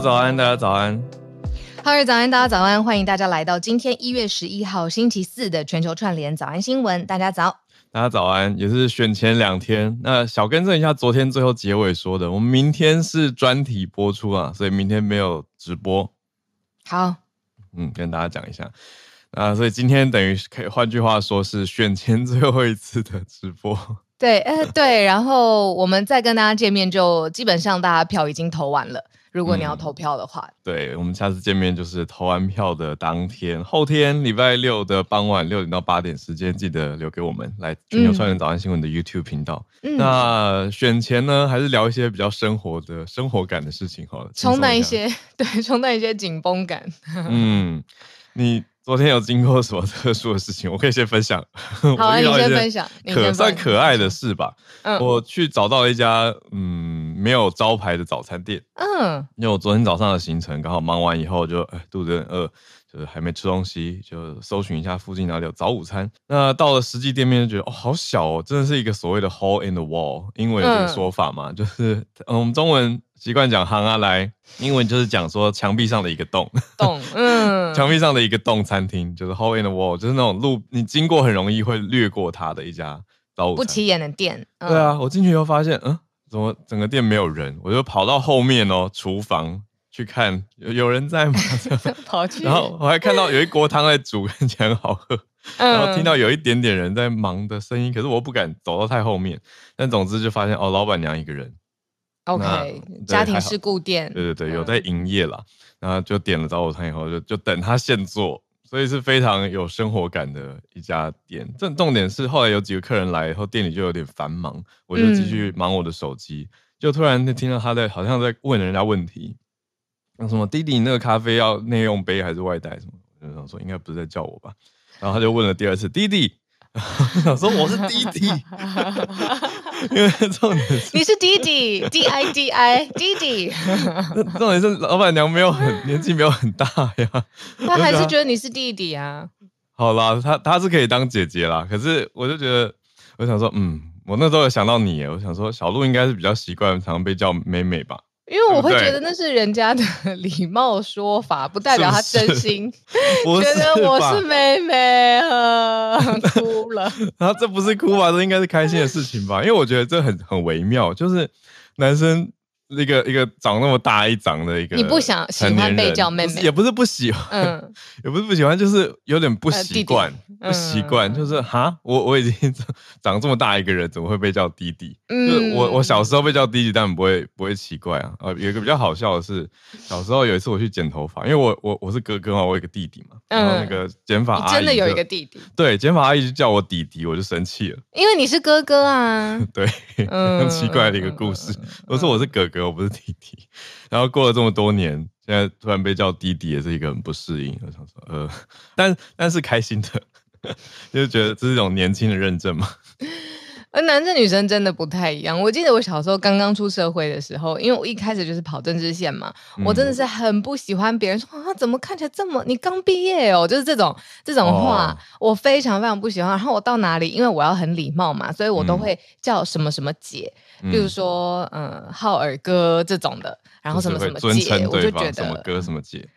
早安，大家早安。哈喽，早安，大家早安，欢迎大家来到今天一月十一号星期四的全球串联早安新闻。大家早，大家早安，也是选前两天。那小更正一下，昨天最后结尾说的，我们明天是专题播出啊，所以明天没有直播。好，嗯，跟大家讲一下。啊，所以今天等于可以换句话说是选前最后一次的直播。对，呃，对，然后我们再跟大家见面，就基本上大家票已经投完了。如果你要投票的话，嗯、对，我们下次见面就是投完票的当天，后天礼拜六的傍晚六点到八点时间，记得留给我们来全球串联早安新闻的 YouTube 频道。嗯、那选前呢，还是聊一些比较生活的生活感的事情好了，冲淡一些，对，冲淡一些紧绷感。嗯，你。昨天有经过什么特殊的事情？我可以先分享。好啊，你先分享。可算可爱的事吧。嗯，我去找到一家嗯没有招牌的早餐店。嗯，因为我昨天早上的行程刚好忙完以后就哎肚子很饿，就是还没吃东西，就搜寻一下附近哪里有早午餐。那到了实际店面就觉得哦好小哦，真的是一个所谓的 hole in the wall，英文有这个说法嘛，嗯、就是嗯我们中文。习惯讲行啊，来，英文就是讲说墙壁上的一个洞，洞，嗯，墙壁上的一个洞餐厅，就是 hole in the wall，就是那种路你经过很容易会掠过它的一家早，不起眼的店。嗯、对啊，我进去以后发现，嗯，怎么整个店没有人？我就跑到后面哦，厨房去看有有人在吗？跑去，然后我还看到有一锅汤在煮，看起来很好喝，然后听到有一点点人在忙的声音，可是我不敢走到太后面。但总之就发现哦，老板娘一个人。OK，家庭式固店，对对对，有在营业啦。然后就点了早午餐以后，就就等他现做，所以是非常有生活感的一家店。这重点是后来有几个客人来以后，店里就有点繁忙，我就继续忙我的手机，就突然就听到他在好像在问人家问题，那什么弟弟，那个咖啡要内用杯还是外带什么？我就想说应该不是在叫我吧。然后他就问了第二次，弟弟，我说我是弟弟。因为重点是你是弟弟，D I D I，弟弟。重点是老板娘没有很年纪，没有很大呀，她还是觉得你是弟弟啊。好啦，她她是可以当姐姐啦，可是我就觉得，我想说，嗯，我那时候有想到你，我想说小鹿应该是比较习惯常常被叫妹妹吧。因为我会觉得那是人家的 礼貌说法，不代表他真心 觉得我是妹妹 啊，哭了。然后这不是哭吧？这应该是开心的事情吧？因为我觉得这很很微妙，就是男生。一个一个长那么大一长的一个，你不想喜欢被叫妹妹，也不是不喜欢，嗯，也不是不喜欢，就是有点不习惯，不习惯，就是哈，我我已经 长这么大一个人，怎么会被叫弟弟？就是我我小时候被叫弟弟，但不会不会奇怪啊。呃，有一个比较好笑的是，小时候有一次我去剪头发，因为我我我是哥哥嘛，我有一个弟弟嘛，然后那个剪发阿姨真的有一个弟弟，对，剪发阿姨就叫我弟弟，我就生气了，因为你是哥哥啊，对，很奇怪的一个故事，我说我是哥哥。我不是弟弟，然后过了这么多年，现在突然被叫弟弟，也是一个很不适应。我想说，呃，但但是开心的，就是觉得这是一种年轻的认证嘛。而 男生女生真的不太一样。我记得我小时候刚刚出社会的时候，因为我一开始就是跑政治线嘛，嗯、我真的是很不喜欢别人说啊，怎么看起来这么你刚毕业哦，就是这种这种话，哦、我非常非常不喜欢。然后我到哪里，因为我要很礼貌嘛，所以我都会叫什么什么姐，嗯、比如说嗯浩尔哥这种的，然后什么什么姐，我就觉得什么哥什么姐。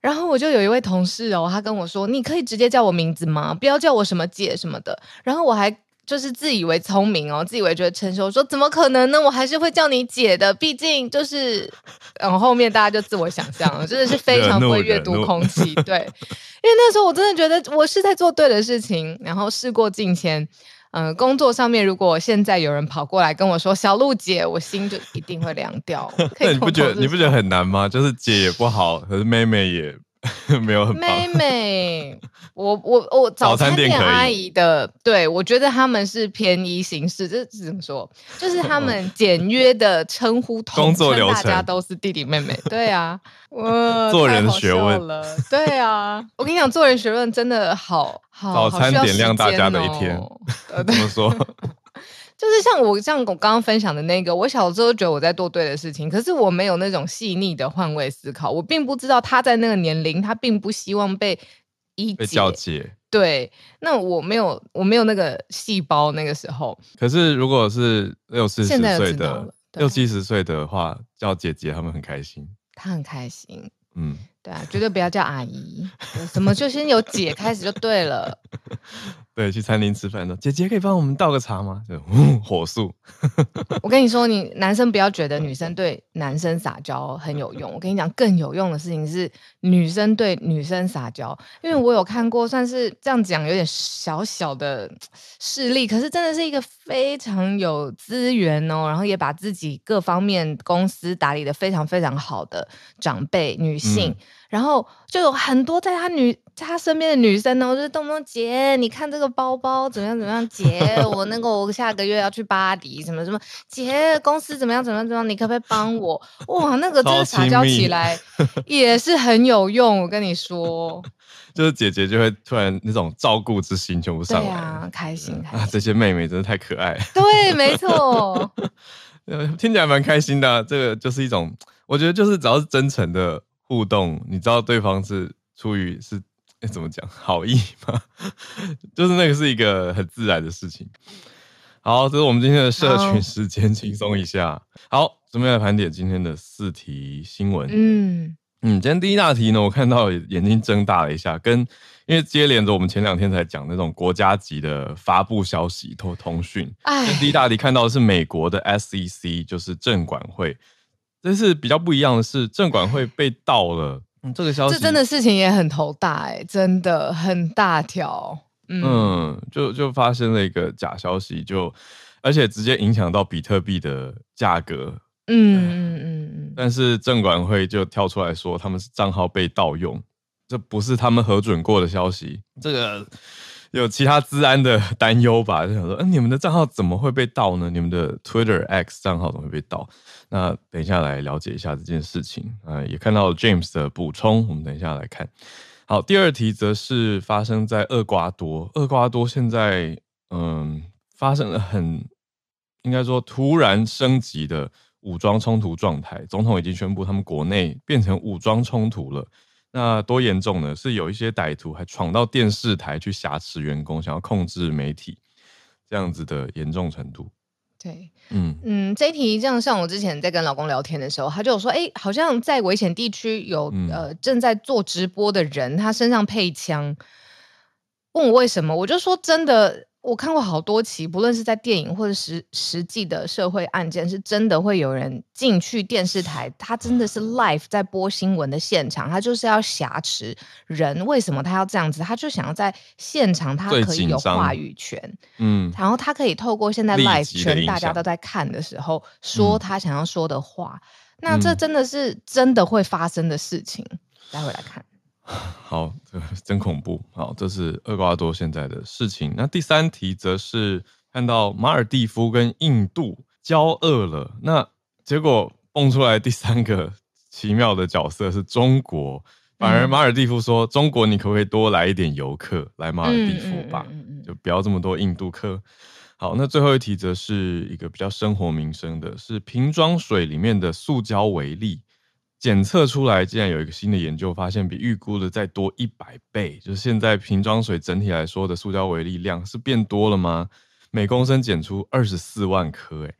然后我就有一位同事哦，他跟我说，你可以直接叫我名字吗？不要叫我什么姐什么的。然后我还。就是自以为聪明哦，自以为觉得成熟，说怎么可能呢？我还是会叫你姐的，毕竟就是，然后后面大家就自我想象了，真的是非常不会阅读空气，对，因为那时候我真的觉得我是在做对的事情，然后事过境迁，嗯、呃，工作上面如果现在有人跑过来跟我说小鹿姐，我心就一定会凉掉。那你不觉得你不觉得很难吗？就是姐也不好，可是妹妹也。没有很妹妹，我我我早餐店阿姨的，对，我觉得他们是便宜形式，这是怎么说？就是他们简约的称呼，工作流程，大家都是弟弟妹妹。对啊，我做人学问了。对啊，我跟你讲，做人学问真的好好。早餐点亮大家的一天，怎么说？就是像我像我刚刚分享的那个，我小时候觉得我在做对的事情，可是我没有那种细腻的换位思考，我并不知道他在那个年龄，他并不希望被一被叫姐。对，那我没有我没有那个细胞那个时候。可是如果是六四十岁的六七十岁的话，叫姐姐他们很开心，他很开心。嗯，对啊，绝对不要叫阿姨，什么就先由姐开始就对了。对，去餐厅吃饭的姐姐可以帮我们倒个茶吗？就、嗯、火速。我跟你说，你 男生不要觉得女生对男生撒娇很有用。我跟你讲，更有用的事情是女生对女生撒娇。因为我有看过，算是这样讲有点小小的事例，可是真的是一个非常有资源哦，然后也把自己各方面公司打理的非常非常好的长辈女性。嗯然后就有很多在他女在他身边的女生呢，我就动不动姐，你看这个包包怎么样怎么样？姐，我那个我下个月要去巴黎，什么什么？姐，公司怎么样怎么样怎么样？你可不可以帮我？哇，那个真的撒娇起来也是很有用，我跟你说，就是姐姐就会突然那种照顾之心全部上来，对啊，开心啊！这些妹妹真的太可爱，对，没错，听起来蛮开心的啊。这个就是一种，我觉得就是只要是真诚的。互动，你知道对方是出于是哎怎么讲好意吗？就是那个是一个很自然的事情。好，这是我们今天的社群时间，轻松一下。好，准备来盘点今天的四题新闻。嗯嗯，今天第一大题呢，我看到眼睛睁大了一下，跟因为接连着我们前两天才讲那种国家级的发布消息通通讯。哎，第一大题看到的是美国的 SEC，就是证管会。但是比较不一样的是，证管会被盗了。嗯，这个消息，这真的事情也很头大哎，真的很大条。嗯，嗯，就就发生了一个假消息，就而且直接影响到比特币的价格。嗯嗯嗯嗯。但是证管会就跳出来说，他们是账号被盗用，这不是他们核准过的消息。这个。有其他治安的担忧吧，就想说，嗯，你们的账号怎么会被盗呢？你们的 Twitter X 账号怎么会被盗？那等一下来了解一下这件事情。啊，也看到 James 的补充，我们等一下来看。好，第二题则是发生在厄瓜多。厄瓜多现在，嗯，发生了很应该说突然升级的武装冲突状态，总统已经宣布他们国内变成武装冲突了。那多严重呢？是有一些歹徒还闯到电视台去挟持员工，想要控制媒体，这样子的严重程度。对，嗯嗯，这一题这样，像我之前在跟老公聊天的时候，他就有说，哎、欸，好像在危险地区有、嗯、呃正在做直播的人，他身上配枪，问我为什么，我就说真的。我看过好多期，不论是在电影或者实实际的社会案件，是真的会有人进去电视台，他真的是 live 在播新闻的现场，他就是要挟持人。为什么他要这样子？他就想要在现场，他可以有话语权，嗯，然后他可以透过现在 live 全大家都在看的时候，说他想要说的话。嗯、那这真的是真的会发生的事情。待会来看。好，这真恐怖。好，这是厄瓜多现在的事情。那第三题则是看到马尔蒂夫跟印度交恶了，那结果蹦出来第三个奇妙的角色是中国，反而马尔蒂夫说：“嗯、中国，你可不可以多来一点游客来马尔蒂夫吧？就不要这么多印度客。”好，那最后一题则是一个比较生活民生的，是瓶装水里面的塑胶微粒。检测出来，竟然有一个新的研究发现，比预估的再多一百倍。就是现在瓶装水整体来说的塑胶微粒量是变多了吗？每公升检出二十四万颗，哎，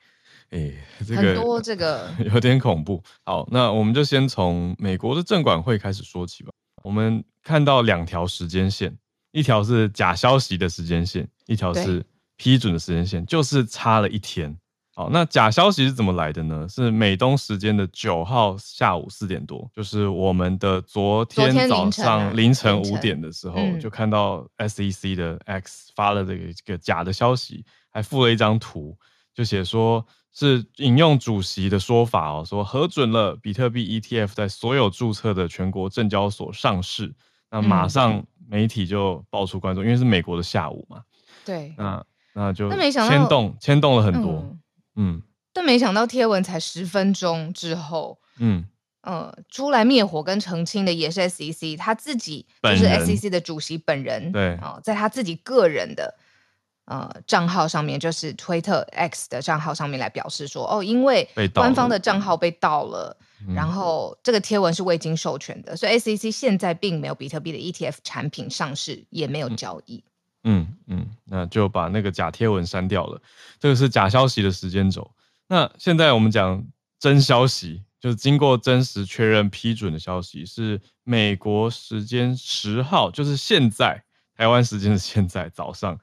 哎，这个很多，这个 有点恐怖。好，那我们就先从美国的证管会开始说起吧。我们看到两条时间线，一条是假消息的时间线，一条是批准的时间线，就是差了一天。好，那假消息是怎么来的呢？是美东时间的九号下午四点多，就是我们的昨天早上凌晨五点的时候，就看到 SEC 的 X 发了这个这个假的消息，还附了一张图，就写说是引用主席的说法哦，说核准了比特币 ETF 在所有注册的全国证交所上市。那马上媒体就爆出关注，因为是美国的下午嘛。对，那那就牵动牵动了很多。嗯嗯，但没想到贴文才十分钟之后，嗯。呃，出来灭火跟澄清的也是 SEC 他自己，就是 SEC 的主席本人，对啊、呃，在他自己个人的呃账号上面，就是 Twitter X 的账号上面来表示说，哦，因为官方的账号被盗了，了然后这个贴文是未经授权的，所以 SEC 现在并没有比特币的 ETF 产品上市，也没有交易。嗯嗯嗯，那就把那个假贴文删掉了。这个是假消息的时间轴。那现在我们讲真消息，就是经过真实确认批准的消息，是美国时间十号，就是现在，台湾时间的现在早上，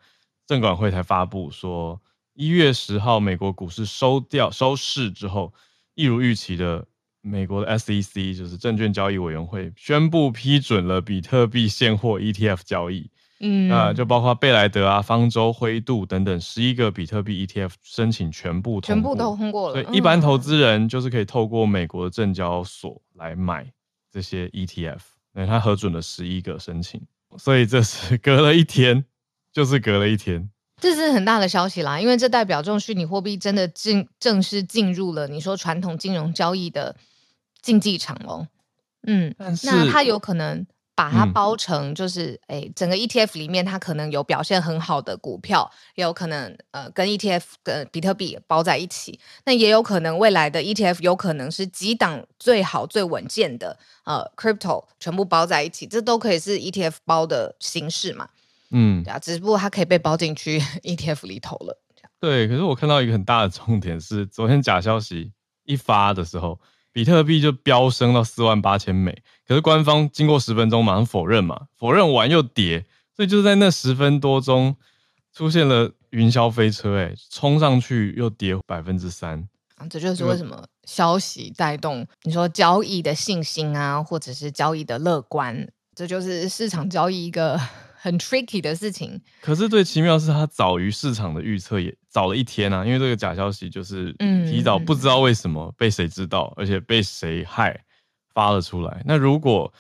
证管会才发布说，一月十号美国股市收掉收市之后，一如预期的，美国的 SEC 就是证券交易委员会宣布批准了比特币现货 ETF 交易。嗯，那就包括贝莱德啊、方舟、灰度等等十一个比特币 ETF 申请全部通过，全部都通过了。对，一般投资人就是可以透过美国的证交所来买这些 ETF，那他核准了十一个申请，所以这是隔了一天，就是隔了一天，这是很大的消息啦，因为这代表这种虚拟货币真的进正式进入了你说传统金融交易的竞技场哦。嗯，但是那它有可能。把它包成就是，哎、整个 ETF 里面它可能有表现很好的股票，也有可能呃跟 ETF 跟比特币包在一起。那也有可能未来的 ETF 有可能是几档最好最稳健的呃 Crypto 全部包在一起，这都可以是 ETF 包的形式嘛。嗯，对啊，只不过它可以被包进去 ETF 里头了。对，可是我看到一个很大的重点是，昨天假消息一发的时候。比特币就飙升到四万八千美，可是官方经过十分钟马上否认嘛，否认完又跌，所以就在那十分多钟出现了云霄飞车、欸，哎，冲上去又跌百分之三。啊，这就是为什么消息带动你说交易的信心啊，或者是交易的乐观，这就是市场交易一个。很 tricky 的事情，可是最奇妙是，它早于市场的预测，也早了一天啊！因为这个假消息就是提早不知道为什么被谁知道，而且被谁害发了出来。那如果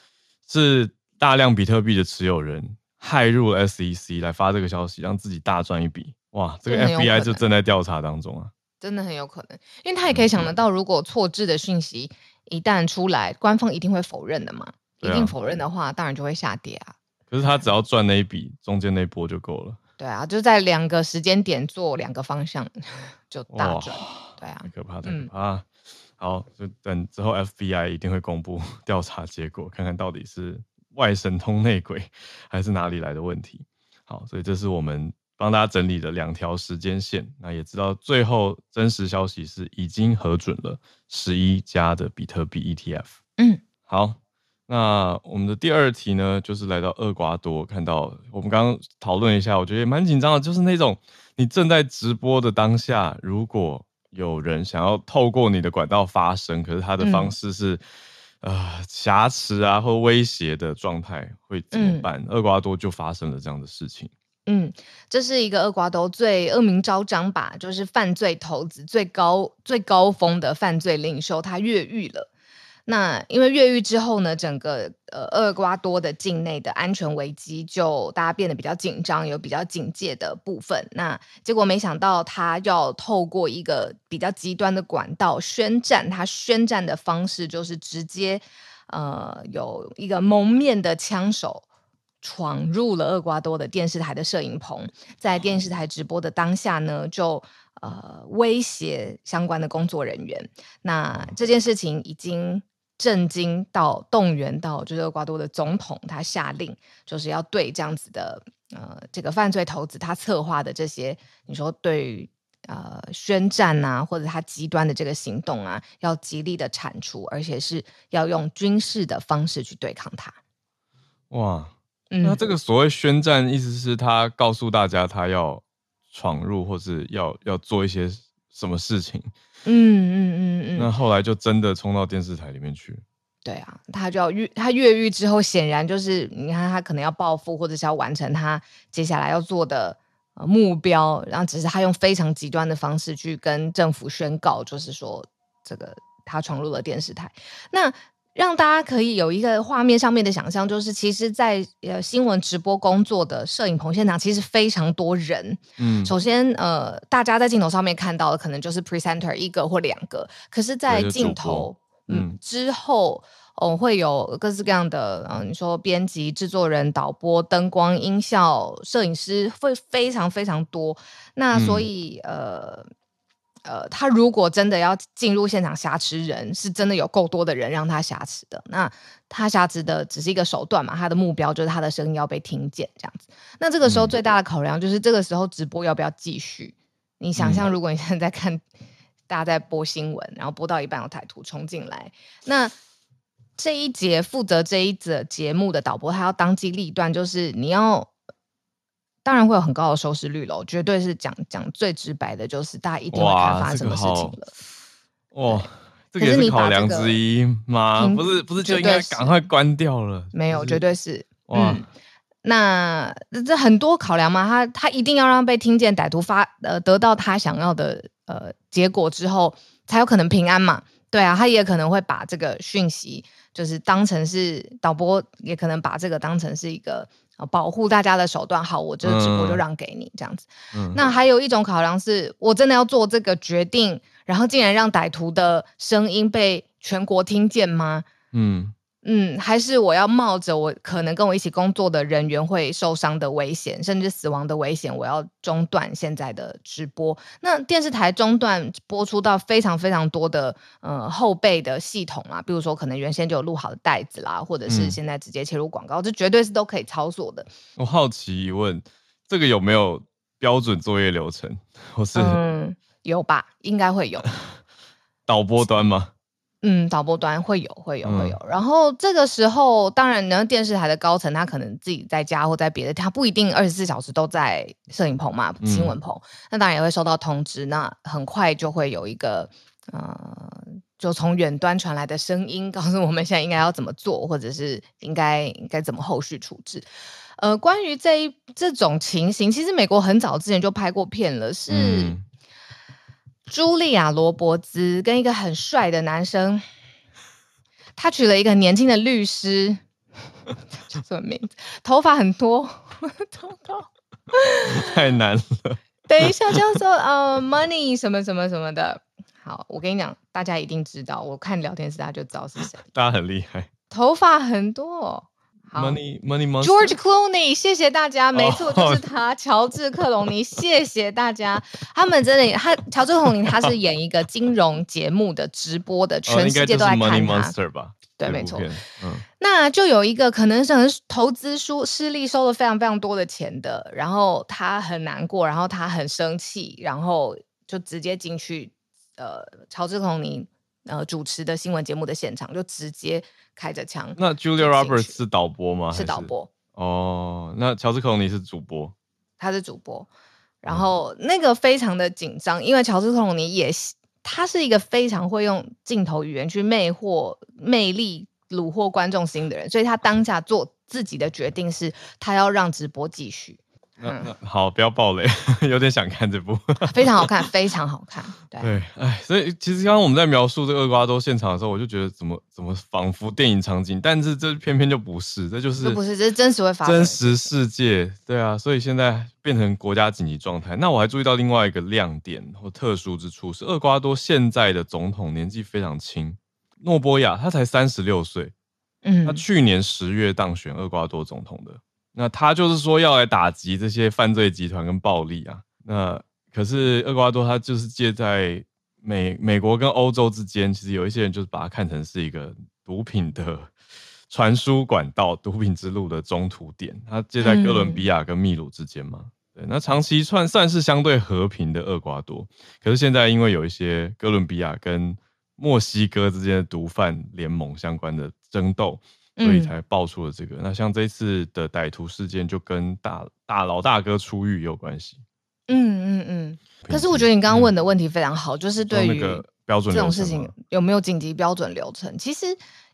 是大量比特币的持有人害入 SEC 来发这个消息，让自己大赚一笔，哇！这个 FBI 就正在调查当中啊，真的很有可能，因为他也可以想得到，如果错置的讯息一旦出来，官方一定会否认的嘛，一定否认的话，当然就会下跌啊。可是他只要赚那一笔，中间那波就够了。对啊，就在两个时间点做两个方向就大赚。对啊，太可怕，太可怕。嗯、好，就等之后 FBI 一定会公布 调查结果，看看到底是外神通内鬼，还是哪里来的问题。好，所以这是我们帮大家整理的两条时间线。那也知道最后真实消息是已经核准了十一家的比特币 ETF。嗯，好。那我们的第二题呢，就是来到厄瓜多，看到我们刚刚讨论一下，我觉得也蛮紧张的，就是那种你正在直播的当下，如果有人想要透过你的管道发声，可是他的方式是、嗯、呃挟持啊或威胁的状态，会怎么办？厄、嗯、瓜多就发生了这样的事情。嗯，这是一个厄瓜多最恶名昭彰吧，就是犯罪头子最高最高峰的犯罪领袖，他越狱了。那因为越狱之后呢，整个呃厄瓜多的境内的安全危机就大家变得比较紧张，有比较警戒的部分。那结果没想到他要透过一个比较极端的管道宣战，他宣战的方式就是直接呃有一个蒙面的枪手闯入了厄瓜多的电视台的摄影棚，在电视台直播的当下呢，就呃威胁相关的工作人员。那这件事情已经。震惊到动员到，就是厄瓜多的总统，他下令就是要对这样子的呃这个犯罪头子他策划的这些，你说对呃宣战啊，或者他极端的这个行动啊，要极力的铲除，而且是要用军事的方式去对抗他。哇，那这个所谓宣战，意思是他告诉大家他要闯入，或是要要做一些什么事情。嗯嗯嗯嗯。那后来就真的冲到电视台里面去。对啊，他就要越他越狱之后，显然就是你看他可能要报复，或者是要完成他接下来要做的呃目标，然后只是他用非常极端的方式去跟政府宣告，就是说这个他闯入了电视台。那让大家可以有一个画面上面的想象，就是其实在呃新闻直播工作的摄影棚现场，其实非常多人。嗯，首先呃，大家在镜头上面看到的可能就是 presenter 一个或两个，可是，在镜头。嗯，之后哦会有各式各样的，嗯，你说编辑、制作人、导播、灯光、音效、摄影师会非常非常多。那所以、嗯、呃呃，他如果真的要进入现场挟持人，是真的有够多的人让他挟持的。那他挟持的只是一个手段嘛，他的目标就是他的声音要被听见这样子。那这个时候最大的考量就是这个时候直播要不要继续？你想象如果你现在在看。大家在播新闻，然后播到一半有台图冲进来。那这一节负责这一则节目的导播，他要当机立断，就是你要，当然会有很高的收视率喽，绝对是讲讲最直白的，就是大家一定会看发生什么事情了。哇，这个也是考量之一吗？不是，不是就应该赶快关掉了？没有，绝对是。哇，嗯、那这很多考量嘛，他他一定要让被听见歹徒发呃得到他想要的。呃，结果之后才有可能平安嘛？对啊，他也可能会把这个讯息，就是当成是导播，也可能把这个当成是一个保护大家的手段。好，我这个直播就让给你这样子。嗯，那还有一种考量是，我真的要做这个决定，然后竟然让歹徒的声音被全国听见吗？嗯。嗯，还是我要冒着我可能跟我一起工作的人员会受伤的危险，甚至死亡的危险，我要中断现在的直播。那电视台中断播出到非常非常多的呃后备的系统啊，比如说可能原先就有录好的袋子啦，或者是现在直接切入广告，嗯、这绝对是都可以操作的。我好奇一问，这个有没有标准作业流程？或是嗯，有吧？应该会有。导播端吗？嗯，导播端会有，会有，会有。然后这个时候，当然，呢，电视台的高层他可能自己在家或在别的，他不一定二十四小时都在摄影棚嘛，新闻棚。嗯、那当然也会收到通知，那很快就会有一个，呃，就从远端传来的声音，告诉我们现在应该要怎么做，或者是应该应该怎么后续处置。呃，关于这一这种情形，其实美国很早之前就拍过片了，是。嗯茱莉亚·罗伯兹跟一个很帅的男生，他娶了一个年轻的律师，叫什么名字？头发很多，糟糕，太难了。等一下叫做呃，Money 什么什么什么的。好，我跟你讲，大家一定知道，我看聊天室大家就知道是谁。大家很厉害，头发很多。Money Money Monster George Clooney，谢谢大家，没错，就是他，乔治克隆尼，谢谢大家。他们真的，他乔治克隆尼，他是演一个金融节目的直播的，全世界都在看他。Money Monster 吧？对，没错。嗯，那就有一个可能是很投资输失利，收了非常非常多的钱的，然后他很难过，然后他很生气，然后就直接进去，呃，乔治克隆尼呃主持的新闻节目的现场，就直接。开着枪。那 Julia Roberts 是导播吗？是导播。哦，那乔治克隆尼是主播。他是主播。然后那个非常的紧张，因为乔治克隆尼也他是一个非常会用镜头语言去魅惑、魅力、虏获观众心的人，所以他当下做自己的决定是，他要让直播继续。那那 好，不要暴雷，有点想看这部，非常好看，非常好看。对，哎，所以其实刚刚我们在描述这个厄瓜多现场的时候，我就觉得怎么怎么仿佛电影场景，但是这偏偏就不是，这就是不是，这是真实会发生，真实世界。对啊，所以现在变成国家紧急状态。那我还注意到另外一个亮点或特殊之处是，厄瓜多现在的总统年纪非常轻，诺波亚他才三十六岁，嗯，他去年十月当选厄瓜多总统的。那他就是说要来打击这些犯罪集团跟暴力啊。那可是厄瓜多他就是借在美美国跟欧洲之间，其实有一些人就是把它看成是一个毒品的传输管道、毒品之路的中途点。他借在哥伦比亚跟秘鲁之间嘛。对，那长期算算是相对和平的厄瓜多，可是现在因为有一些哥伦比亚跟墨西哥之间的毒贩联盟相关的争斗。所以才爆出了这个。嗯、那像这次的歹徒事件，就跟大大老大哥出狱有关系。嗯嗯嗯。可是我觉得你刚刚问的问题非常好，嗯、就是对于标准这种事情有没有紧急标准流程？其实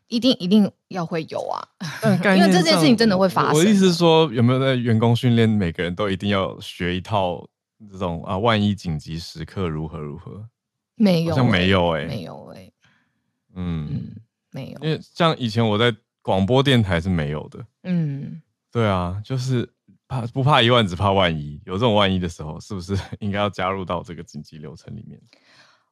一定一定要会有啊，因为这件事情真的会发生。我的意思是说，有没有在员工训练，每个人都一定要学一套这种啊，万一紧急时刻如何如何？没有、欸，好像没有哎、欸，没有哎、欸，嗯，嗯，没有。因为像以前我在广播电台是没有的，嗯，对啊，就是怕不怕一万，只怕万一。有这种万一的时候，是不是 应该要加入到这个紧急流程里面？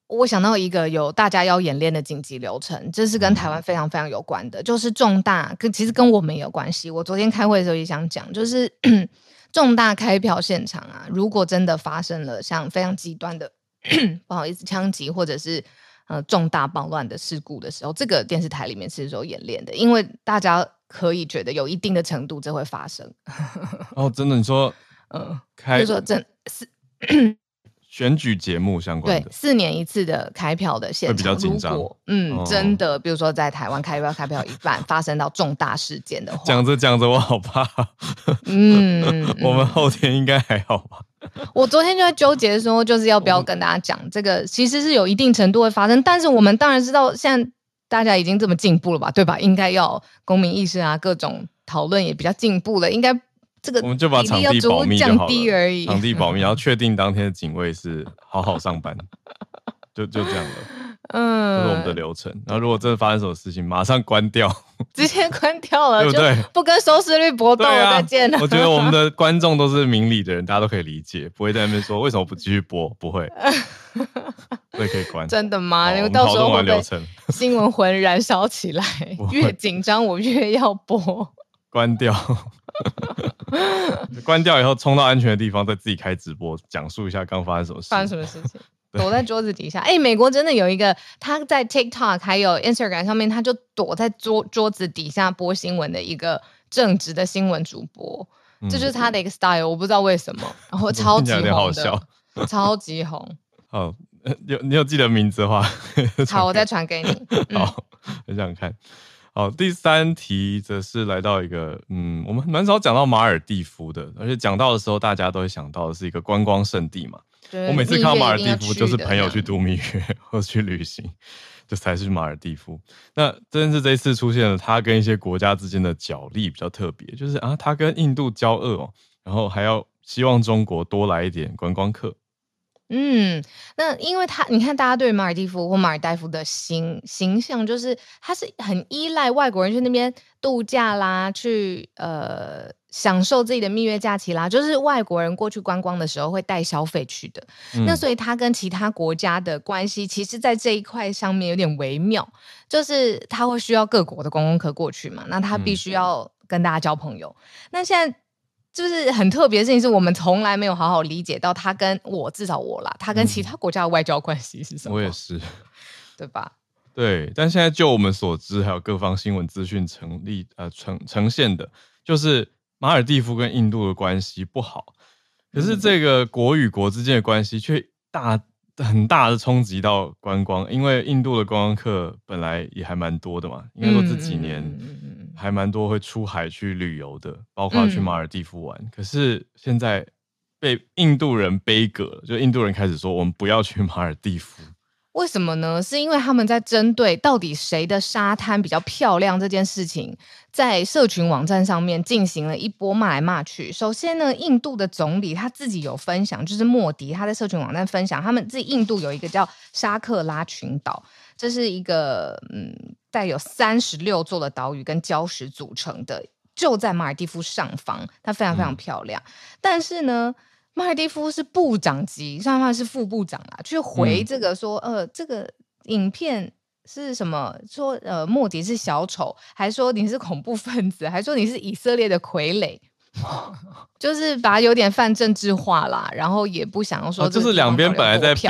我想到一个有大家要演练的紧急流程，这是跟台湾非常非常有关的，嗯、就是重大跟其实跟我们有关系。我昨天开会的时候也想讲，就是 重大开票现场啊，如果真的发生了像非常极端的。不好意思，枪击或者是呃重大暴乱的事故的时候，这个电视台里面是有演练的，因为大家可以觉得有一定的程度这会发生。哦，真的？你说，嗯，开就说真是选举节目相关的，对，四年一次的开票的现场，会比较紧张。嗯，哦、真的，比如说在台湾开票开票一半发生到重大事件的话，讲着讲着我好怕。嗯，我们后天应该还好吧？我昨天就在纠结说，就是要不要跟大家讲这个，其实是有一定程度会发生，但是我们当然知道，现在大家已经这么进步了吧，对吧？应该要公民意识啊，各种讨论也比较进步了，应该这个我们就把场地保密降低而已，场地保密，然后确定当天的警卫是好好上班，就就这样了。嗯，这是我们的流程。然后如果真的发生什么事情，马上关掉，直接关掉了，对不对？不跟收视率搏斗了，再见了。我觉得我们的 观众都是明理的人，大家都可以理解，不会在那边说为什么不继续播，不会，所以可以关。真的吗？因为到时候会被新闻魂燃烧起来，越紧张我越要播。关掉，关掉以后冲到安全的地方，再自己开直播，讲述一下刚发生什么事，发生什么事情。躲在桌子底下，哎、欸，美国真的有一个，他在 TikTok 还有 Instagram 上面，他就躲在桌桌子底下播新闻的一个正直的新闻主播，嗯、这就是他的一个 style，我不知道为什么，然后 超级红好笑，超级红。好，有你有记得名字的话，好，我再传给你。嗯、好，很想看。好，第三题则是来到一个，嗯，我们蛮少讲到马尔蒂夫的，而且讲到的时候，大家都会想到的是一个观光胜地嘛。我每次看到马尔蒂夫，就是朋友去度蜜月或去旅行，这才是马尔蒂夫。那真是这一次出现了，他跟一些国家之间的角力比较特别，就是啊，他跟印度交恶哦，然后还要希望中国多来一点观光客。嗯，那因为他，你看大家对马尔蒂夫或马尔代夫的形形象，就是他是很依赖外国人去那边度假啦，去呃享受自己的蜜月假期啦，就是外国人过去观光的时候会带消费去的。嗯、那所以他跟其他国家的关系，其实在这一块上面有点微妙，就是他会需要各国的观光客过去嘛，那他必须要跟大家交朋友。嗯、那现在。就是很特别的事情，是我们从来没有好好理解到他跟我，至少我啦，他跟其他国家的外交关系是什么？我也是，对吧？对，但现在就我们所知，还有各方新闻资讯成立呃呈呈现的，就是马尔蒂夫跟印度的关系不好，可是这个国与国之间的关系却大。很大的冲击到观光，因为印度的观光客本来也还蛮多的嘛，应该说这几年还蛮多会出海去旅游的，包括去马尔蒂夫玩。嗯、可是现在被印度人背葛，就印度人开始说我们不要去马尔蒂夫。为什么呢？是因为他们在针对到底谁的沙滩比较漂亮这件事情，在社群网站上面进行了一波骂来骂去。首先呢，印度的总理他自己有分享，就是莫迪他在社群网站分享，他们自己印度有一个叫沙克拉群岛，这是一个嗯带有三十六座的岛屿跟礁石组成的，就在马尔蒂夫上方，它非常非常漂亮。嗯、但是呢。马尔地夫是部长级，上方是副部长啦，去回这个说，嗯、呃，这个影片是什么？说呃，莫迪是小丑，还说你是恐怖分子，还说你是以色列的傀儡，就是把有点泛政治化啦。然后也不想要说，就是两边本来在比，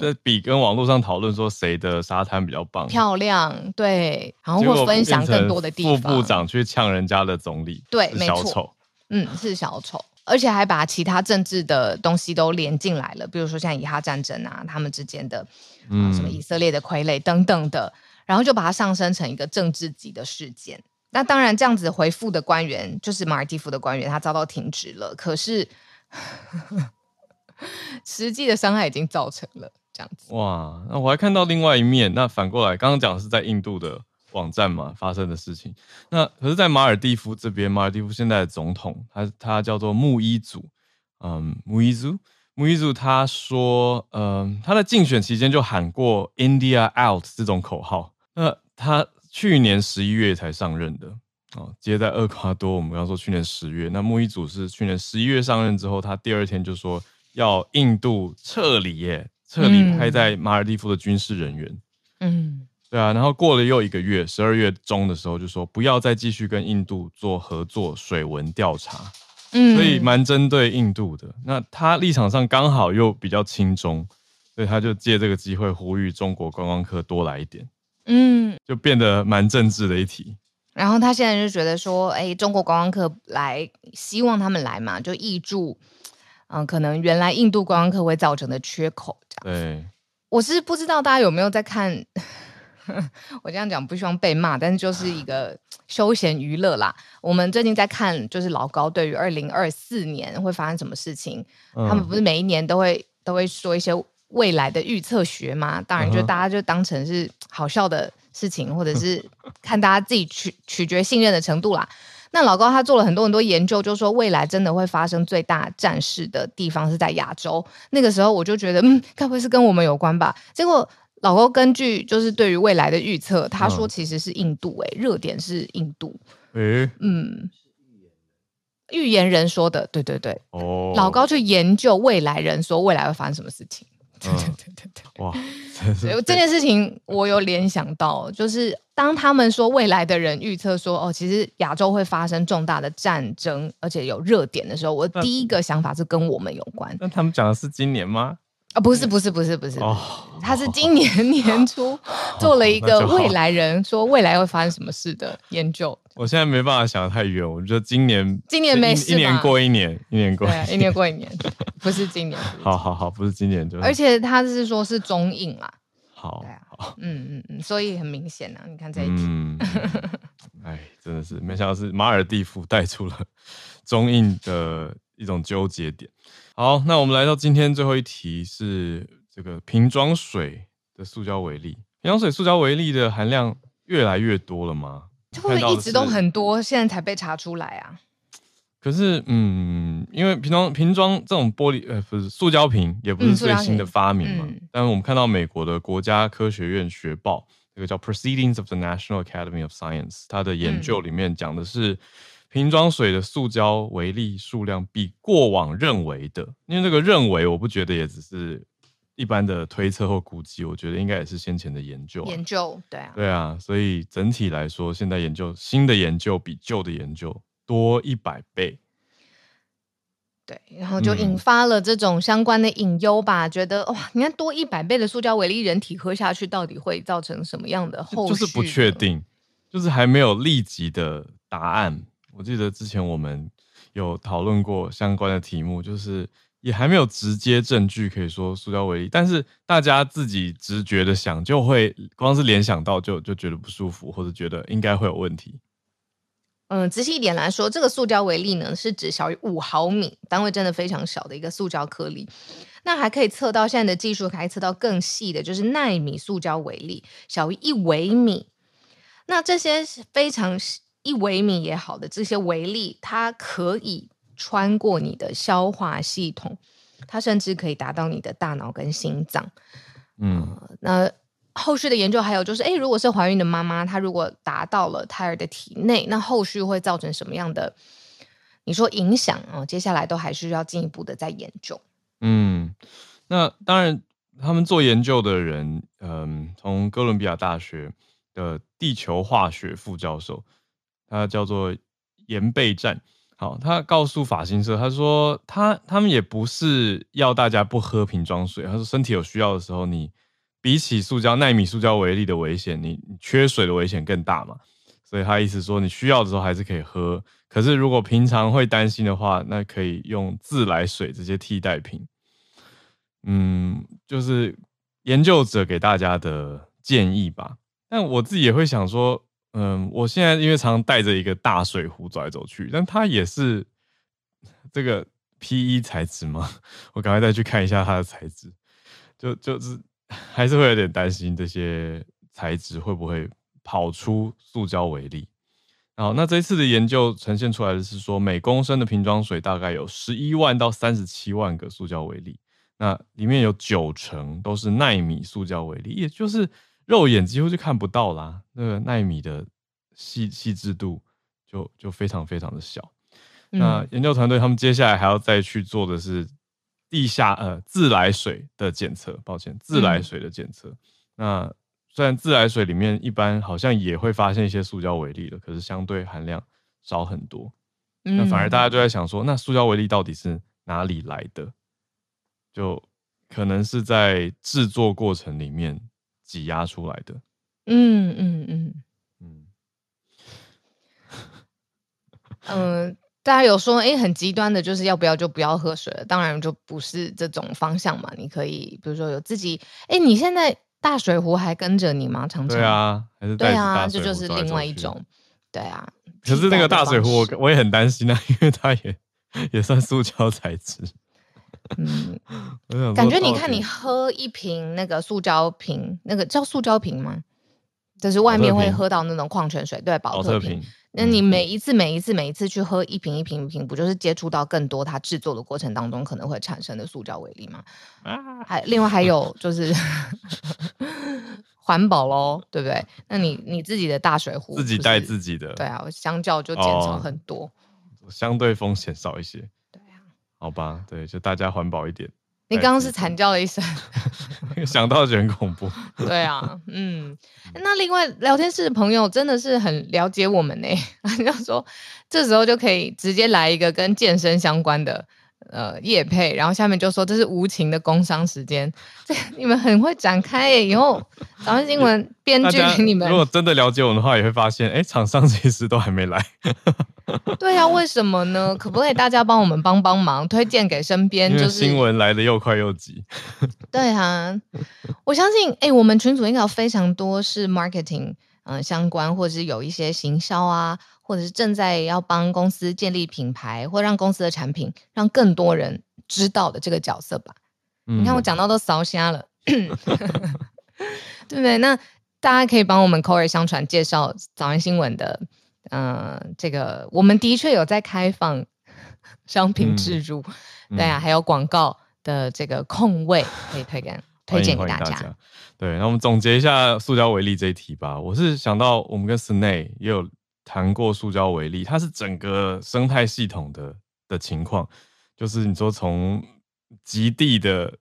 在比跟网络上讨论说谁的沙滩比较棒，漂亮，对，然后或分享更多的地方。副部长去呛人家的总理，对，没错，嗯，是小丑。而且还把其他政治的东西都连进来了，比如说像以哈战争啊，他们之间的，嗯，什么以色列的傀儡等等的，然后就把它上升成一个政治级的事件。那当然，这样子回复的官员就是马尔蒂夫的官员，他遭到停职了。可是，实际的伤害已经造成了这样子。哇，那我还看到另外一面。那反过来，刚刚讲的是在印度的网站嘛发生的事情。那可是，在马尔蒂夫这边，马尔蒂夫现在的总统他他叫做穆伊祖，嗯，穆伊祖，穆伊祖他说，嗯，他在竞选期间就喊过 “India out” 这种口号。那他去年十一月才上任的。哦，接在厄瓜多，我们刚说去年十月，那穆伊祖是去年十一月上任之后，他第二天就说要印度撤离耶，撤离派在马尔蒂夫的军事人员。嗯，对啊，然后过了又一个月，十二月中的时候就说不要再继续跟印度做合作水文调查。嗯，所以蛮针对印度的。那他立场上刚好又比较轻中，所以他就借这个机会呼吁中国观光客多来一点。嗯，就变得蛮政治的一题。然后他现在就觉得说，哎，中国观光客来，希望他们来嘛，就挹注，嗯、呃，可能原来印度观光客会造成的缺口，这样。对，我是不知道大家有没有在看，我这样讲不希望被骂，但是就是一个休闲娱乐啦。我们最近在看，就是老高对于二零二四年会发生什么事情，嗯、他们不是每一年都会都会说一些未来的预测学吗？当然，就大家就当成是好笑的。事情，或者是看大家自己取取决信任的程度啦。那老高他做了很多很多研究，就说未来真的会发生最大战事的地方是在亚洲。那个时候我就觉得，嗯，该不会是跟我们有关吧？结果老高根据就是对于未来的预测，他说其实是印度、欸，哎，热点是印度。诶，嗯，预言人说的，对对对。哦，老高去研究未来人说未来会发生什么事情。对对对对对，哇！这件事情我有联想到，就是当他们说未来的人预测说，哦，其实亚洲会发生重大的战争，而且有热点的时候，我第一个想法是跟我们有关。那他们讲的是今年吗？啊，不是不是不是不是，哦、他是今年 年初做了一个未来人说未来会发生什么事的研究。我现在没办法想得太远，我觉得今年今年没事，一年过一年，一年过一年，一年过一年，不是今年。好好好，不是今年就。而且他是说是中印啦。好，对啊，好，嗯嗯嗯，所以很明显啊，你看这一题。嗯，哎，真的是没想到是马尔地夫带出了中印的一种纠结点。好，那我们来到今天最后一题，是这个瓶装水的塑胶微粒。瓶装水塑胶微粒的含量越来越多了吗？会不会一直都很多，现在才被查出来啊？可是，嗯，因为瓶装瓶装这种玻璃，呃，不是塑胶瓶，也不是最新的发明嘛。嗯嗯、但是我们看到美国的国家科学院学报，这个叫《Proceedings of the National Academy of Science》，它的研究里面讲的是。瓶装水的塑胶微粒数量比过往认为的，因为这个认为我不觉得也只是一般的推测或估计，我觉得应该也是先前的研究啊。研究，对啊，对啊，所以整体来说，现在研究新的研究比旧的研究多一百倍。对，然后就引发了这种相关的隐忧吧，嗯、觉得哇，你看多一百倍的塑胶微粒，人体喝下去到底会造成什么样的后续？就是不确定，就是还没有立即的答案。我记得之前我们有讨论过相关的题目，就是也还没有直接证据可以说塑胶微粒，但是大家自己直觉的想，就会光是联想到就就觉得不舒服，或者觉得应该会有问题。嗯，仔细一点来说，这个塑胶微粒呢，是指小于五毫米，单位真的非常小的一个塑胶颗粒。那还可以测到现在的技术，可以测到更细的，就是奈米塑胶微粒，小于一微米。那这些是非常。一微米也好的这些微粒，它可以穿过你的消化系统，它甚至可以达到你的大脑跟心脏。嗯、呃，那后续的研究还有就是，哎，如果是怀孕的妈妈，她如果达到了胎儿的体内，那后续会造成什么样的？你说影响啊、呃？接下来都还是要进一步的再研究。嗯，那当然，他们做研究的人，嗯、呃，从哥伦比亚大学的地球化学副教授。他叫做严贝战，好，他告诉法新社，他说他他们也不是要大家不喝瓶装水，他说身体有需要的时候，你比起塑胶纳米塑胶微粒的危险，你缺水的危险更大嘛，所以他意思说你需要的时候还是可以喝，可是如果平常会担心的话，那可以用自来水这些替代品，嗯，就是研究者给大家的建议吧，但我自己也会想说。嗯，我现在因为常带着一个大水壶走来走去，但它也是这个 PE 材质吗？我赶快再去看一下它的材质，就就是还是会有点担心这些材质会不会跑出塑胶微粒。好，那这一次的研究呈现出来的是说，每公升的瓶装水大概有十一万到三十七万个塑胶微粒，那里面有九成都是奈米塑胶微粒，也就是肉眼几乎就看不到啦。那个纳米的细细致度就就非常非常的小。嗯、那研究团队他们接下来还要再去做的是地下呃自来水的检测，抱歉，自来水的检测。嗯、那虽然自来水里面一般好像也会发现一些塑胶微粒的，可是相对含量少很多。嗯、那反而大家就在想说，那塑胶微粒到底是哪里来的？就可能是在制作过程里面挤压出来的。嗯嗯嗯嗯嗯，大家有说，哎、欸，很极端的，就是要不要就不要喝水了？当然就不是这种方向嘛。你可以比如说有自己，哎、欸，你现在。大水壶还跟着你吗？常常对啊，还是对啊，这就是另外一种，对啊。可是那个大水壶，我我也很担心啊，因为它也 也算塑胶材质。嗯，感觉你看，你喝一瓶那个塑胶瓶，那个叫塑胶瓶吗？就是外面会喝到那种矿泉水，对，保特瓶。那你每一次、每一次、每一次去喝一瓶一瓶一瓶，不就是接触到更多它制作的过程当中可能会产生的塑胶微粒吗？啊，还另外还有就是 环保喽，对不对？那你你自己的大水壶自己带自己的，对啊，相较就减少很多，哦，相对风险少一些。好吧，对，就大家环保一点。你刚刚是惨叫了一声，想到就很恐怖。对啊，嗯，那另外聊天室的朋友真的是很了解我们呢，就说这时候就可以直接来一个跟健身相关的。呃，叶配，然后下面就说这是无情的工伤时间，这你们很会展开耶。以后早安新闻 编剧给你们，如果真的了解我们的话，也会发现，哎，厂商其实都还没来。对呀、啊，为什么呢？可不可以大家帮我们帮帮忙，推荐给身边？就是新闻来的又快又急。对啊，我相信，哎，我们群组应该有非常多是 marketing 嗯、呃、相关，或者是有一些行销啊。或者是正在要帮公司建立品牌，或让公司的产品让更多人知道的这个角色吧。嗯、你看我讲到都烧瞎了，对不对？那大家可以帮我们口耳相传介绍早安新闻的，嗯、呃，这个我们的确有在开放 商品置入，嗯、对啊，还有广告的这个空位 可以推给推荐给大家。对，那我们总结一下塑胶为例这一题吧。我是想到我们跟 Snae 也有。谈过塑胶为例，它是整个生态系统的的情况，就是你说从极地的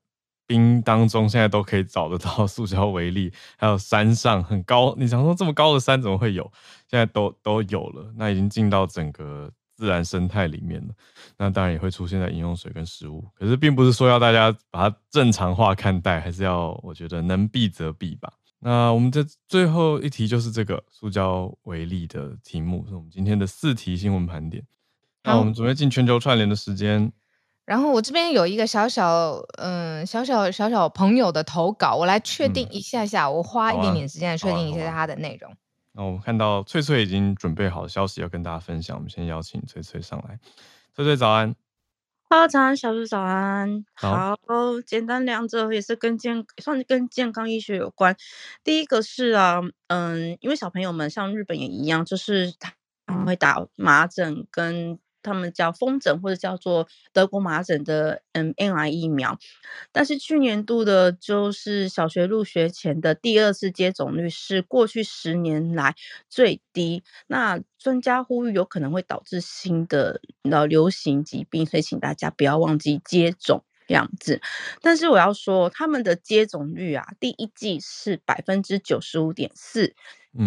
冰当中，现在都可以找得到 塑胶为例，还有山上很高，你想说这么高的山怎么会有？现在都都有了，那已经进到整个自然生态里面了。那当然也会出现在饮用水跟食物，可是并不是说要大家把它正常化看待，还是要我觉得能避则避吧。那我们的最后一题就是这个塑胶为例的题目，是我们今天的四题新闻盘点。那我们准备进全球串联的时间。然后我这边有一个小小嗯小小小小朋友的投稿，我来确定一下下，嗯、我花一点点时间来确定一下他的内容。那我们看到翠翠已经准备好消息要跟大家分享，我们先邀请翠翠上来。翠翠早安。好，早安，小猪早安。好，简单两者也是跟健，算是跟健康医学有关。第一个是啊，嗯，因为小朋友们像日本也一样，就是他们会打麻疹跟。他们叫风疹或者叫做德国麻疹的嗯 mRNA 疫苗，但是去年度的就是小学入学前的第二次接种率是过去十年来最低。那专家呼吁有可能会导致新的脑流行疾病，所以请大家不要忘记接种这样子。但是我要说，他们的接种率啊，第一季是百分之九十五点四，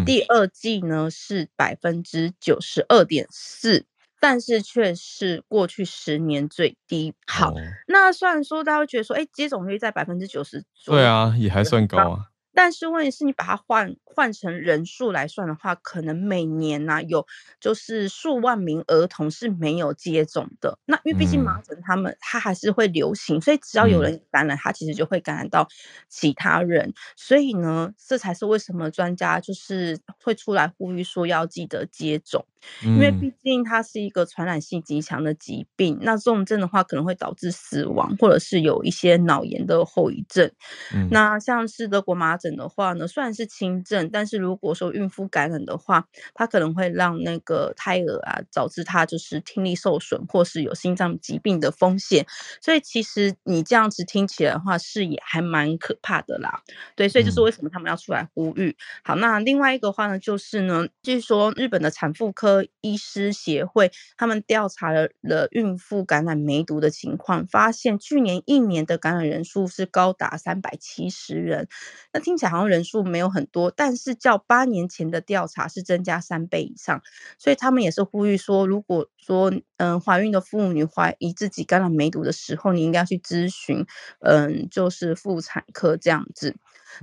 第二季呢是百分之九十二点四。但是却是过去十年最低。好，哦、那虽然说大家会觉得说，哎，接种率在百分之九十，对啊，也还算高啊。但是问题是你把它换换成人数来算的话，可能每年呢、啊、有就是数万名儿童是没有接种的。那因为毕竟麻疹他们它还是会流行，所以只要有人感染，它其实就会感染到其他人。所以呢，这才是为什么专家就是会出来呼吁说要记得接种，因为毕竟它是一个传染性极强的疾病。那重症的话可能会导致死亡，或者是有一些脑炎的后遗症。嗯、那像是德国麻疹的话呢，虽然是轻症，但是如果说孕妇感染的话，它可能会让那个胎儿啊，导致他就是听力受损，或是有心脏疾病的风险。所以其实你这样子听起来的话，是也还蛮可怕的啦。对，所以就是为什么他们要出来呼吁。好，那另外一个话呢，就是呢，据说日本的产妇科医师协会他们调查了了孕妇感染梅毒的情况，发现去年一年的感染人数是高达三百七十人。那听起来好像人数没有很多，但是较八年前的调查是增加三倍以上。所以他们也是呼吁说，如果说嗯怀孕的妇女怀疑自己感染梅毒的时候，你应该要去咨询嗯就是妇产科这样子。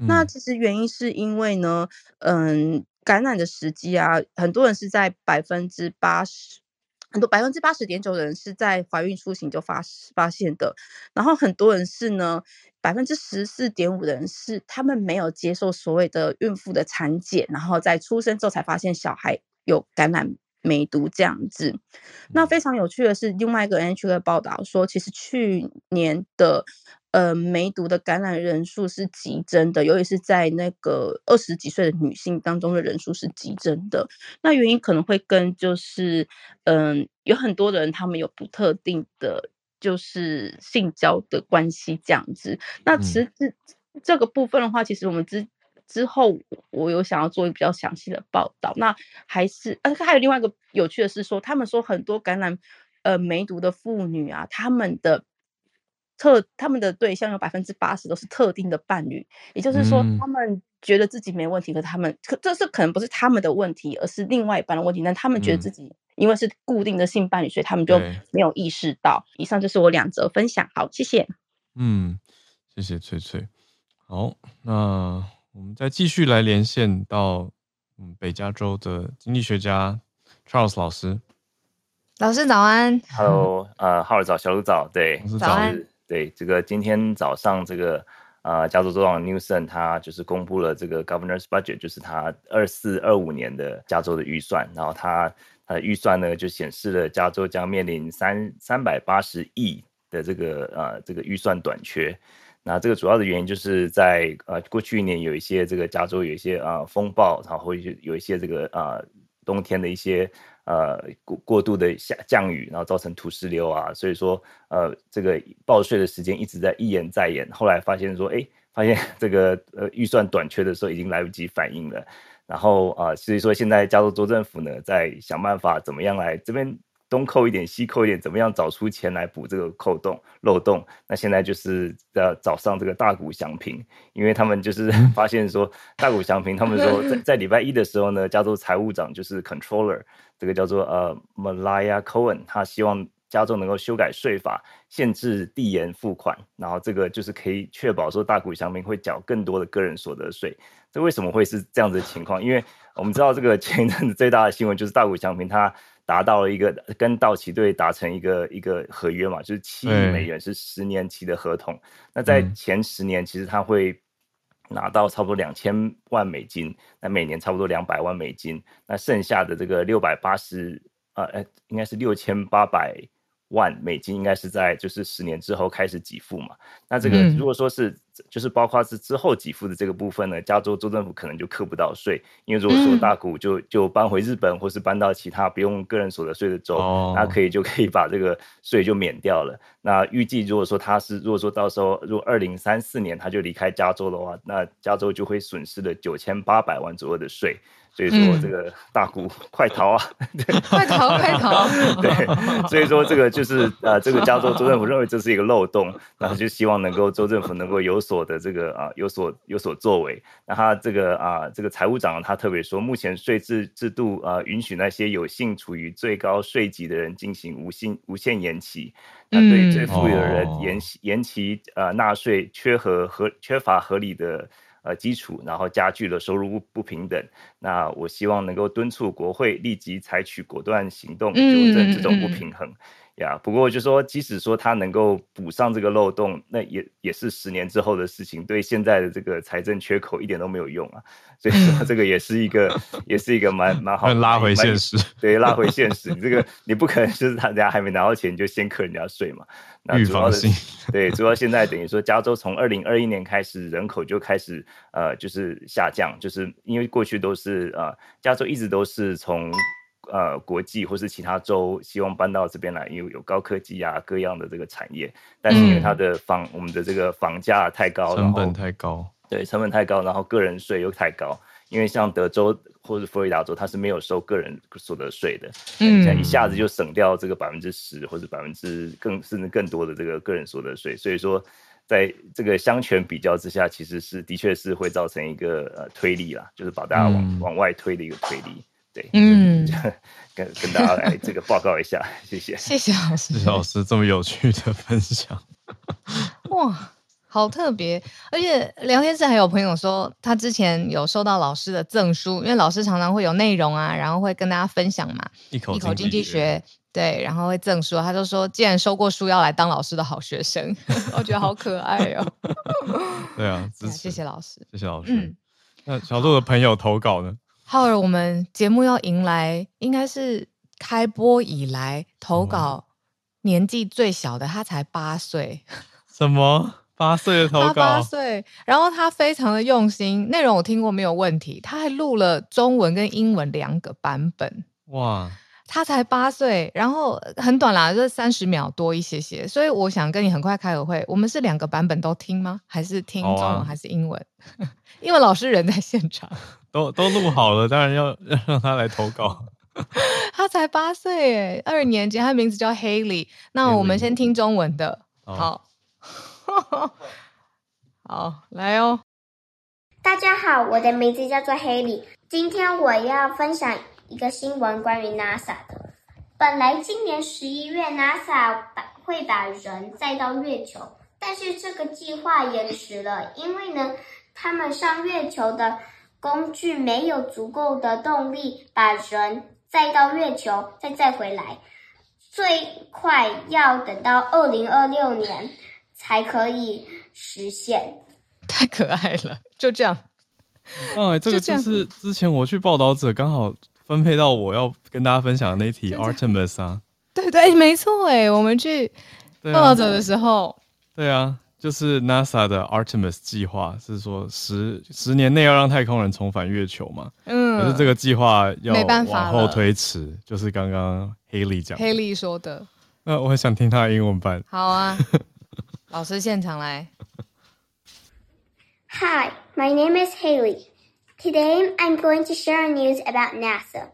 那其实原因是因为呢，嗯，感染的时机啊，很多人是在百分之八十，很多百分之八十点九的人是在怀孕初期就发发现的，然后很多人是呢，百分之十四点五的人是他们没有接受所谓的孕妇的产检，然后在出生之后才发现小孩有感染梅毒这样子。那非常有趣的是，另外一个 NHK 的报道说，其实去年的。呃，梅毒的感染人数是急增的，尤其是在那个二十几岁的女性当中的人数是急增的。那原因可能会跟就是，嗯、呃，有很多的人他们有不特定的，就是性交的关系这样子。那其实这、嗯、这个部分的话，其实我们之之后我有想要做一个比较详细的报道。那还是，呃，还有另外一个有趣的是说，他们说很多感染呃梅毒的妇女啊，他们的。特他们的对象有百分之八十都是特定的伴侣，也就是说，他们觉得自己没问题，可他们可这是可能不是他们的问题，而是另外一半的问题。但他们觉得自己因为是固定的性伴侣，所以他们就没有意识到。以上就是我两则分享，好，谢谢。嗯，谢谢翠翠。好，那我们再继续来连线到嗯北加州的经济学家 Charles 老师。老师早安。Hello，呃，浩尔早，小鹿早，对，早安。对，这个今天早上这个呃，加州州长 Newsom 他就是公布了这个 Governor's Budget，就是他二四二五年的加州的预算，然后他他的预算呢就显示了加州将面临三三百八十亿的这个呃这个预算短缺，那这个主要的原因就是在呃过去一年有一些这个加州有一些呃风暴，然后会有一些这个呃冬天的一些。呃，过过度的下降雨，然后造成土石流啊，所以说，呃，这个报税的时间一直在一延再延，后来发现说，哎，发现这个呃预算短缺的时候已经来不及反应了，然后啊、所以说现在加州州政府呢在想办法怎么样来这边。东扣一点，西扣一点，怎么样找出钱来补这个扣洞漏洞？那现在就是要找上这个大谷祥平，因为他们就是 发现说，大谷祥平他们说在在礼拜一的时候呢，加州财务长就是 controller，这个叫做呃 Malia Cohen，他希望加州能够修改税法，限制递延付款，然后这个就是可以确保说大谷祥平会缴更多的个人所得税。这为什么会是这样子的情况？因为我们知道这个前一阵子最大的新闻就是大谷祥平他。达到了一个跟道奇队达成一个一个合约嘛，就是七亿美元是十年期的合同。那在前十年，其实他会拿到差不多两千万美金，那每年差不多两百万美金。那剩下的这个六百八十，呃，应该是六千八百。万美金应该是在就是十年之后开始给付嘛？那这个如果说是、嗯、就是包括是之后给付的这个部分呢，加州州政府可能就课不到税，因为如果说大股就就搬回日本或是搬到其他不用个人所得税的州，哦、那可以就可以把这个税就免掉了。那预计如果说他是如果说到时候如果二零三四年他就离开加州的话，那加州就会损失了九千八百万左右的税。所以说这个大谷快逃啊！对，快逃快逃！对，所以说这个就是呃，这个加州州政府认为这是一个漏洞，然后就希望能够州政府能够有所的这个啊有所有所作为。那他这个啊这个财务长他特别说，目前税制制度啊允许那些有幸处于最高税级的人进行无限无限延期，那对于最富有的人延期延期呃纳税缺合合缺乏合理的。呃，基础，然后加剧了收入不不平等。那我希望能够敦促国会立即采取果断行动，纠正这种不平衡。嗯嗯、呀，不过就说，即使说他能够补上这个漏洞，那也也是十年之后的事情，对现在的这个财政缺口一点都没有用啊。所以说，这个也是一个，也是一个蛮蛮好的拉回现实。对，拉回现实，你这个你不可能就是他人家还没拿到钱你就先扣人家税嘛。那主要的对，主要现在等于说，加州从二零二一年开始人口就开始呃就是下降，就是因为过去都是呃加州一直都是从。呃，国际或是其他州希望搬到这边来，因为有高科技啊，各样的这个产业。但是因为它的房，嗯、我们的这个房价太高，成本太高，对，成本太高，然后个人税又太高。因为像德州或者佛罗里达州，它是没有收个人所得税的，嗯，像一下子就省掉这个百分之十或者百分之更甚至更多的这个个人所得税。所以说，在这个相权比较之下，其实是的确是会造成一个呃推力啦，就是把大家往、嗯、往外推的一个推力。对，嗯，跟跟大家来这个报告一下，谢谢，谢谢老师，谢谢老师这么有趣的分享，哇，好特别！而且聊天室还有朋友说，他之前有收到老师的赠书，因为老师常常会有内容啊，然后会跟大家分享嘛，一口一口经济学，对，然后会赠书，他就说，既然收过书，要来当老师的好学生，我觉得好可爱哦。对啊，谢谢老师，谢谢老师。嗯，那小鹿的朋友投稿呢？浩尔，我们节目要迎来，应该是开播以来投稿年纪最小的，他才八岁。什么？八岁的投稿？他八岁，然后他非常的用心，内容我听过没有问题。他还录了中文跟英文两个版本。哇！他才八岁，然后很短啦，就三十秒多一些些。所以我想跟你很快开个会，我们是两个版本都听吗？还是听中文还是英文？因为老师人在现场。都都录好了，当然要要 让他来投稿。他才八岁诶，二年级，他的名字叫 Haley。那我们先听中文的，好，好，来哦。大家好，我的名字叫做 Haley。今天我要分享一个新闻，关于 NASA 的。本来今年十一月，NASA 把会把人载到月球，但是这个计划延迟了，因为呢，他们上月球的。工具没有足够的动力把人载到月球，再载回来，最快要等到二零二六年才可以实现。太可爱了，就这样。哎，这个就是之前我去报道者刚好分配到我要跟大家分享的那题 Artemis 啊。对对，没错哎，我们去报道者的时候。对啊。就是 NASA 的 Artemis 计划是说十十年内要让太空人重返月球嘛？嗯，可是这个计划要往后推迟，就是刚刚 Haley 讲，Haley 说的。那我很想听他的英文版。好啊，老师现场来。Hi, my name is Haley. Today I'm going to share news about NASA.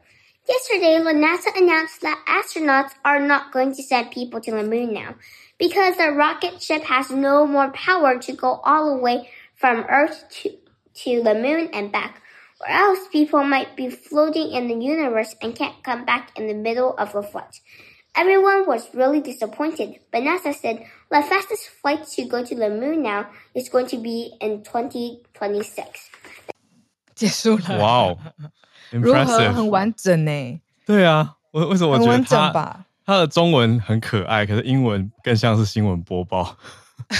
Yesterday, NASA announced that astronauts are not going to send people to the moon now. Because the rocket ship has no more power to go all the way from Earth to, to the moon and back, or else people might be floating in the universe and can't come back in the middle of a flight. Everyone was really disappointed, but NASA said the fastest flight to go to the moon now is going to be in 2026. 结束了。哇哦，如何很完整呢？对啊，我为什么我觉得很完整吧？他的中文很可爱，可是英文更像是新闻播报。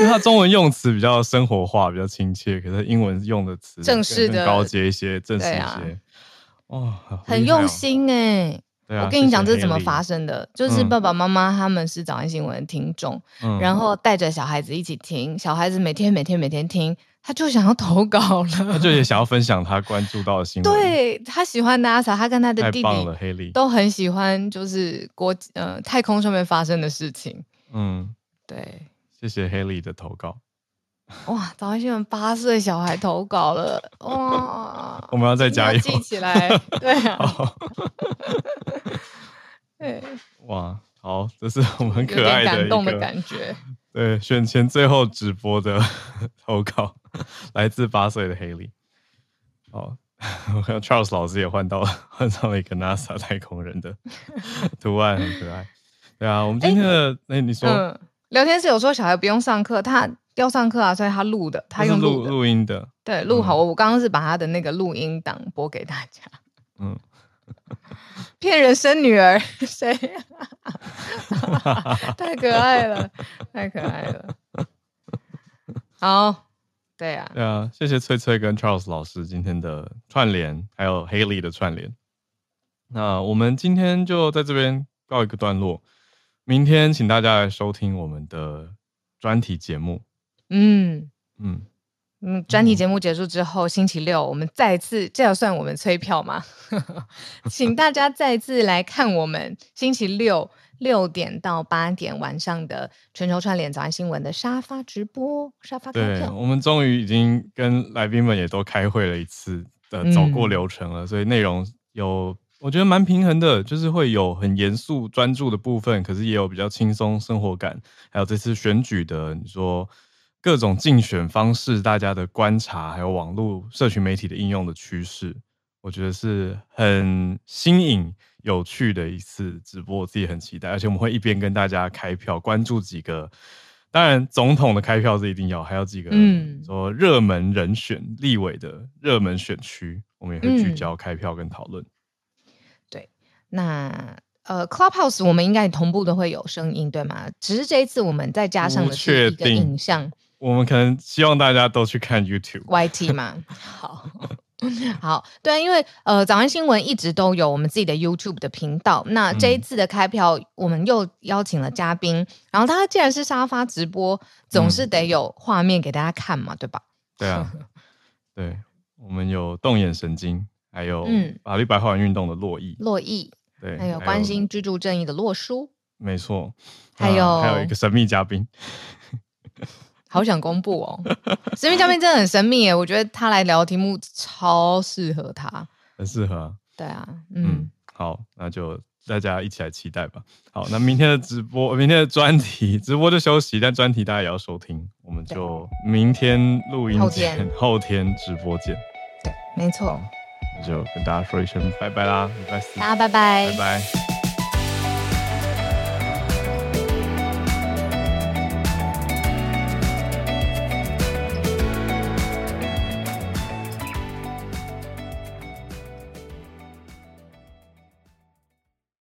因为他中文用词比较生活化，比较亲切，可是英文用的词正式的、高阶一些，正式一些。啊、哦，很用心哎、啊！我跟你讲，这是怎么发生的？就是爸爸妈妈他们是早安新闻的听众，嗯、然后带着小孩子一起听，小孩子每天每天每天听。他就想要投稿了，他就也想要分享他关注到的新闻。对，他喜欢 NASA，他跟他的弟弟都很喜欢，就是国呃太空上面发生的事情。嗯，对，谢谢 Haley 的投稿。哇，早安新闻八岁小孩投稿了，哇！我们要再加油，记起来。对啊，对，哇，好，这是我们很可爱的感动的感觉。对，选前最后直播的 投稿。来自八岁的 Haley，哦，我看 Charles 老师也换到了，换上了一个 NASA 太空人的 图案，很可爱。对啊，我们今天的，哎、欸欸，你说、嗯，聊天室有说小孩不用上课，他要上课啊，所以他录的，他用录录音的，对，录好。嗯、我刚刚是把他的那个录音档播给大家。嗯，骗人生女儿 谁？太可爱了，太可爱了。好，对啊，对啊，谢谢翠翠跟 Charles 老师今天的串联，还有 Haley 的串联。那我们今天就在这边告一个段落，明天请大家来收听我们的专题节目。嗯嗯嗯，专题节目结束之后，星期六我们再次，这要算我们催票吗？请大家再次来看我们星期六六点到八点晚上的全球串联早安新闻的沙发直播，沙发开票。对，我们终于已经跟来宾们也都开会了一次的走过流程了，嗯、所以内容有。我觉得蛮平衡的，就是会有很严肃专注的部分，可是也有比较轻松生活感。还有这次选举的，你说各种竞选方式，大家的观察，还有网络社群媒体的应用的趋势，我觉得是很新颖、有趣的一次直播，我自己很期待。而且我们会一边跟大家开票，关注几个，当然总统的开票是一定要，还有几个嗯，说热门人选、立委的热门选区，我们也会聚焦开票跟讨论。对那呃，Clubhouse 我们应该同步都会有声音，对吗？只是这一次我们再加上的是一个影像。我们可能希望大家都去看 YouTube YT 嘛。好 好，对啊，因为呃，早安新闻一直都有我们自己的 YouTube 的频道。那这一次的开票，我们又邀请了嘉宾，嗯、然后他既然是沙发直播，总是得有画面给大家看嘛，对吧？对啊，对，我们有动眼神经，还有法律白话文运动的洛毅，洛毅。对，还有关心居住正义的洛书，没错，还有、啊、还有一个神秘嘉宾，好想公布哦！神秘嘉宾真的很神秘耶，我觉得他来聊的题目超适合他，很适合啊。对啊，嗯，嗯，好，那就大家一起来期待吧。好，那明天的直播，明天的专题直播就休息，但专题大家也要收听，我们就明天录音见，后天，后天直播见。对，没错。就跟大家说一声拜拜啦，拜拜，大家拜拜，拜拜。